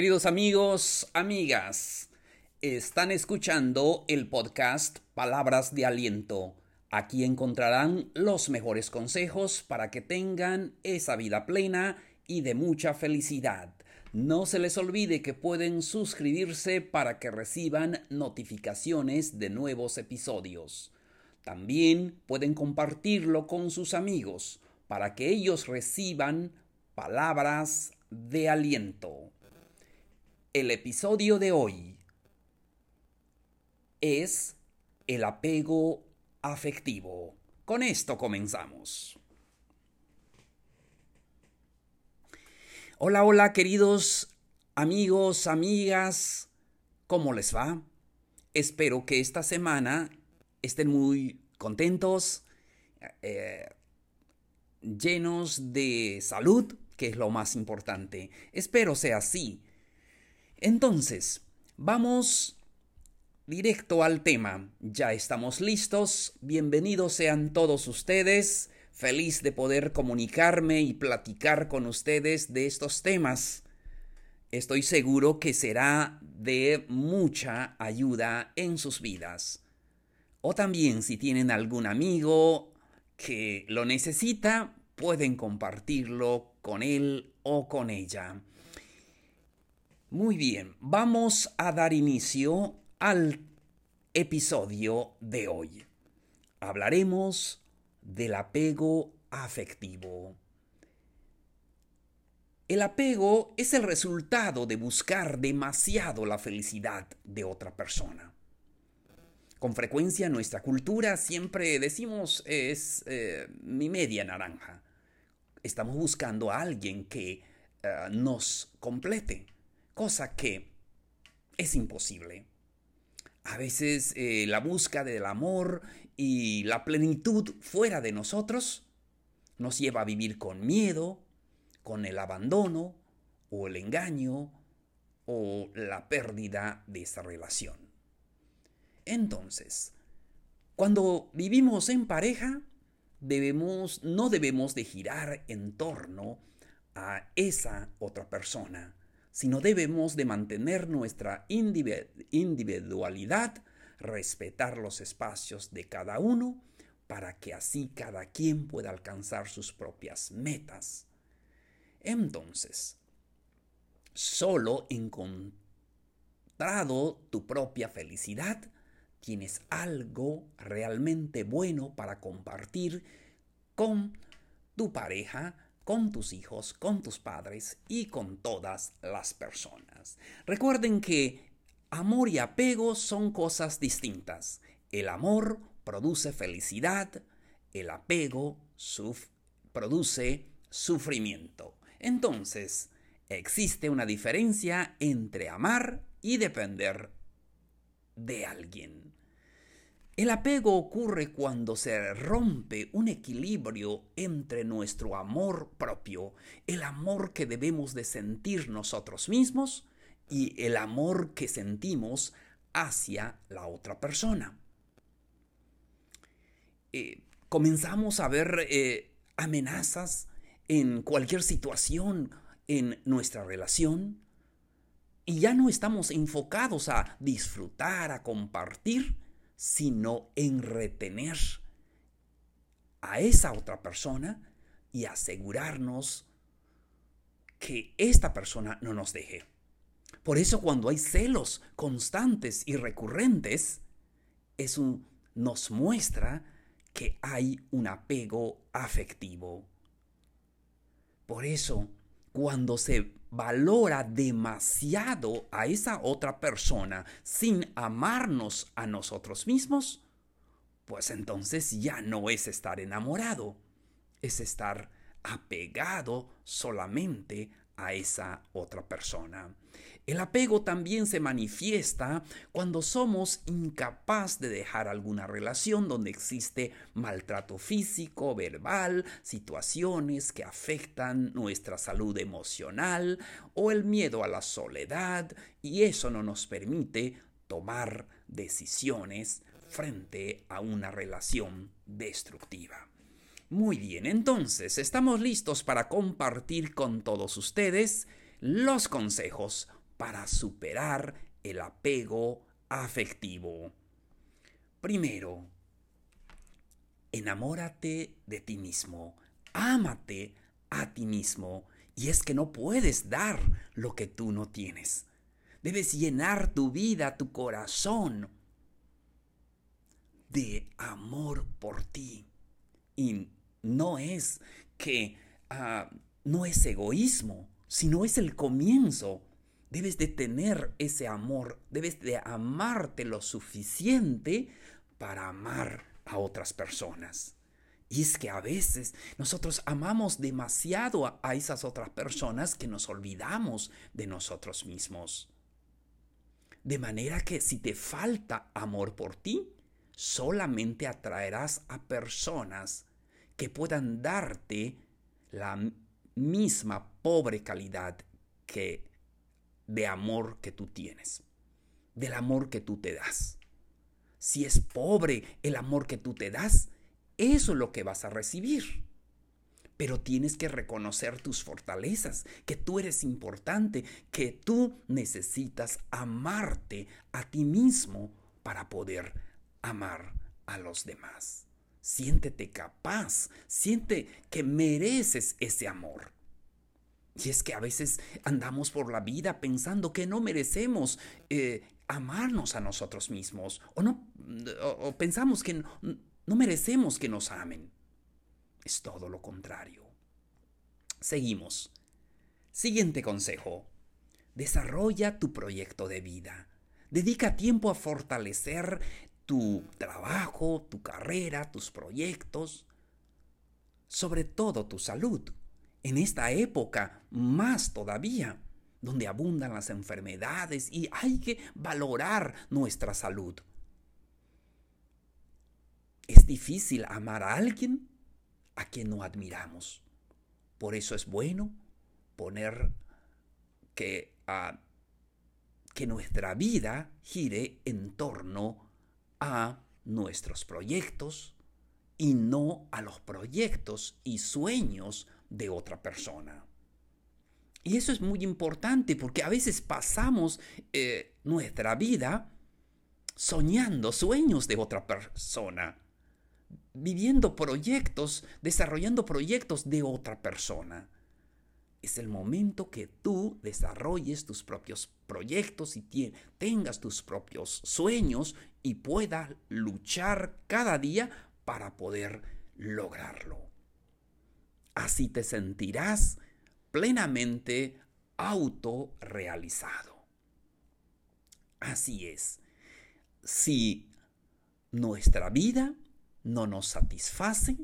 Queridos amigos, amigas, están escuchando el podcast Palabras de Aliento. Aquí encontrarán los mejores consejos para que tengan esa vida plena y de mucha felicidad. No se les olvide que pueden suscribirse para que reciban notificaciones de nuevos episodios. También pueden compartirlo con sus amigos para que ellos reciban palabras de aliento. El episodio de hoy es el apego afectivo. Con esto comenzamos. Hola, hola queridos amigos, amigas, ¿cómo les va? Espero que esta semana estén muy contentos, eh, llenos de salud, que es lo más importante. Espero sea así. Entonces, vamos directo al tema. Ya estamos listos. Bienvenidos sean todos ustedes. Feliz de poder comunicarme y platicar con ustedes de estos temas. Estoy seguro que será de mucha ayuda en sus vidas. O también si tienen algún amigo que lo necesita, pueden compartirlo con él o con ella. Muy bien, vamos a dar inicio al episodio de hoy. Hablaremos del apego afectivo. El apego es el resultado de buscar demasiado la felicidad de otra persona. Con frecuencia en nuestra cultura siempre decimos es eh, mi media naranja. Estamos buscando a alguien que eh, nos complete, cosa que es imposible. A veces eh, la búsqueda del amor y la plenitud fuera de nosotros nos lleva a vivir con miedo, con el abandono o el engaño o la pérdida de esa relación. Entonces, cuando vivimos en pareja, debemos, no debemos de girar en torno a esa otra persona, sino debemos de mantener nuestra individualidad, respetar los espacios de cada uno, para que así cada quien pueda alcanzar sus propias metas. Entonces, solo encontrado tu propia felicidad, tienes algo realmente bueno para compartir con tu pareja, con tus hijos, con tus padres y con todas las personas. Recuerden que amor y apego son cosas distintas. El amor produce felicidad, el apego produce sufrimiento. Entonces, existe una diferencia entre amar y depender de alguien. El apego ocurre cuando se rompe un equilibrio entre nuestro amor propio, el amor que debemos de sentir nosotros mismos y el amor que sentimos hacia la otra persona. Eh, comenzamos a ver eh, amenazas en cualquier situación en nuestra relación y ya no estamos enfocados a disfrutar, a compartir, sino en retener a esa otra persona y asegurarnos que esta persona no nos deje. Por eso cuando hay celos constantes y recurrentes, eso nos muestra que hay un apego afectivo. Por eso, cuando se valora demasiado a esa otra persona sin amarnos a nosotros mismos, pues entonces ya no es estar enamorado, es estar apegado solamente a esa otra persona. El apego también se manifiesta cuando somos incapaz de dejar alguna relación donde existe maltrato físico, verbal, situaciones que afectan nuestra salud emocional o el miedo a la soledad y eso no nos permite tomar decisiones frente a una relación destructiva. Muy bien, entonces estamos listos para compartir con todos ustedes los consejos para superar el apego afectivo. Primero, enamórate de ti mismo, ámate a ti mismo, y es que no puedes dar lo que tú no tienes. Debes llenar tu vida, tu corazón de amor por ti. Y no es que ah, no es egoísmo, sino es el comienzo. Debes de tener ese amor, debes de amarte lo suficiente para amar a otras personas. Y es que a veces nosotros amamos demasiado a, esas otras personas que nos olvidamos de nosotros mismos. De manera que si te falta amor por ti, solamente atraerás a personas que puedan darte la misma pobre calidad que de amor que tú tienes, del amor que tú te das. Si es pobre el amor que tú te das, eso es lo que vas a recibir. Pero tienes que reconocer tus fortalezas, que tú eres importante, que tú necesitas amarte a ti mismo para poder amar a los demás. Siéntete capaz, siente que mereces ese amor. Y es que a veces andamos por la vida pensando que no merecemos eh, amarnos a nosotros mismos o no o, pensamos que no merecemos que nos amen. Es todo lo contrario. Seguimos. Siguiente consejo. Desarrolla tu proyecto de vida. Dedica tiempo a fortalecer tu trabajo, tu carrera, tus proyectos, sobre todo tu salud. En esta época, más todavía, donde abundan las enfermedades y hay que valorar nuestra salud. Es difícil amar a alguien a quien no admiramos. Por eso es bueno poner que, ah, que nuestra vida gire en torno a nuestros proyectos y no a los proyectos y sueños de otra persona. Y eso es muy importante porque a veces pasamos eh, nuestra vida soñando sueños de otra persona, viviendo proyectos, desarrollando proyectos de otra persona. Es el momento que tú desarrolles tus propios proyectos y tengas tus propios sueños y puedas luchar cada día para poder lograrlo. Así te sentirás plenamente autorrealizado. Así es. Si nuestra vida no nos satisface,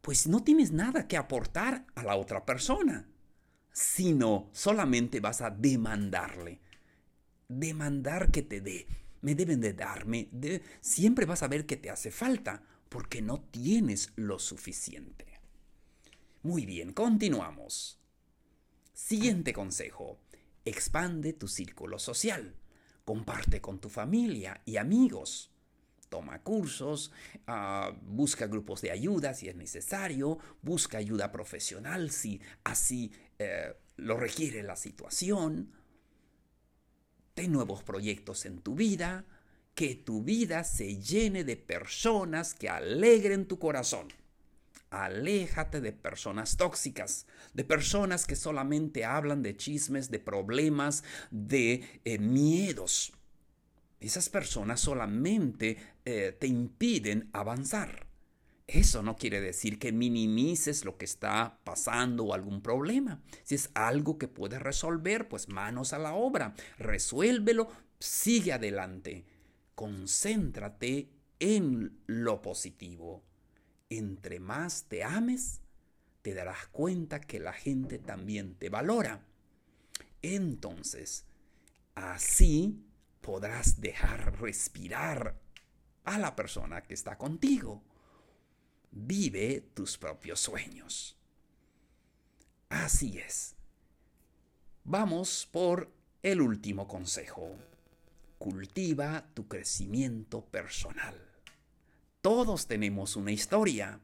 pues no tienes nada que aportar a la otra persona, sino solamente vas a demandarle. Demandar que te dé. Me deben de darme. siempre vas a ver que te hace falta porque no tienes lo suficiente. Muy bien, continuamos. Siguiente consejo. Expande tu círculo social. Comparte con tu familia y amigos. Toma cursos, ah, busca grupos de ayuda si es necesario, busca ayuda profesional si así eh, lo requiere la situación. Ten nuevos proyectos en tu vida, que tu vida se llene de personas que alegren tu corazón. Aléjate de personas tóxicas, de personas que solamente hablan de chismes, de problemas, de eh, miedos. Esas personas solamente eh, te impiden avanzar. Eso no quiere decir que minimices lo que está pasando o algún problema. Si es algo que puedes resolver, pues manos a la obra. Resuélvelo, sigue adelante. Concéntrate en lo positivo entre más te ames, te darás cuenta que la gente también te valora. Entonces, así podrás dejar respirar a la persona que está contigo. Vive tus propios sueños. Así es. Vamos por el último consejo. Cultiva tu crecimiento personal. Todos tenemos una historia.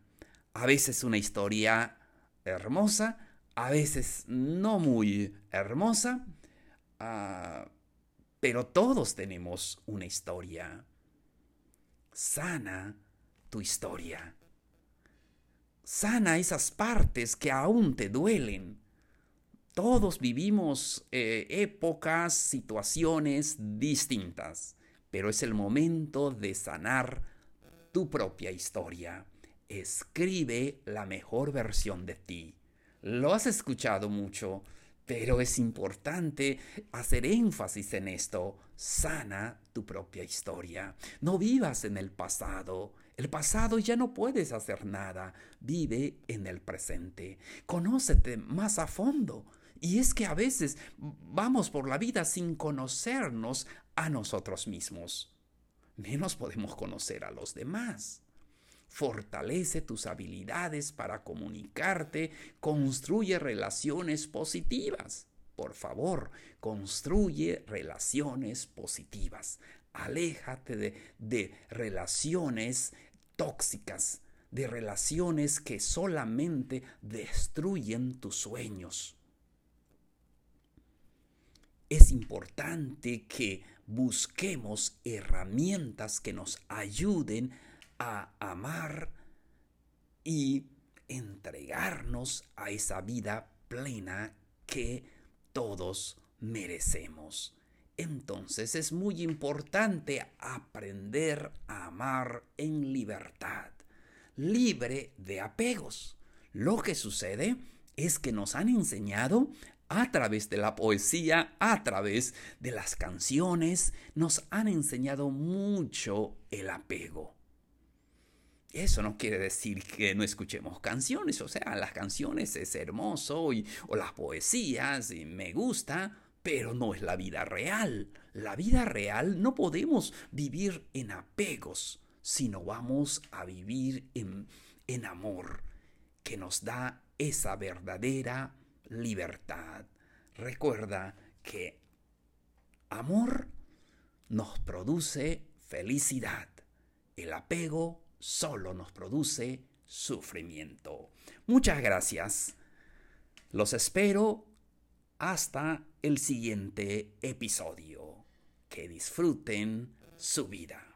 A veces una historia hermosa, a veces no muy hermosa, Ah, pero todos tenemos una historia. Sana tu historia. Sana esas partes que aún te duelen. Todos vivimos eh, épocas, situaciones distintas, pero es el momento de sanar tu propia historia. Escribe la mejor versión de ti. Lo has escuchado mucho, pero es importante hacer énfasis en esto. Sana tu propia historia. No vivas en el pasado. El pasado ya no puedes hacer nada. Vive en el presente. Conócete más a fondo. Y es que a veces vamos por la vida sin conocernos a nosotros mismos. Menos podemos conocer a los demás. Fortalece tus habilidades para comunicarte, construye relaciones positivas. Por favor, construye relaciones positivas. Aléjate de, de relaciones tóxicas, de relaciones que solamente destruyen tus sueños. Es importante que busquemos herramientas que nos ayuden a amar y entregarnos a esa vida plena que todos merecemos. Entonces es muy importante aprender a amar en libertad, libre de apegos. Lo que sucede es que nos han enseñado a través de la poesía, a través de las canciones, nos han enseñado mucho el apego. Eso no quiere decir que no escuchemos canciones, o sea, las canciones es hermoso y, o las poesías y me gusta, pero no es la vida real. La vida real no podemos vivir en apegos, sino vamos a vivir en, en amor, que nos da esa verdadera libertad. Recuerda que amor nos produce felicidad. El apego solo nos produce sufrimiento. Muchas gracias. Los espero hasta el siguiente episodio. Que disfruten su vida.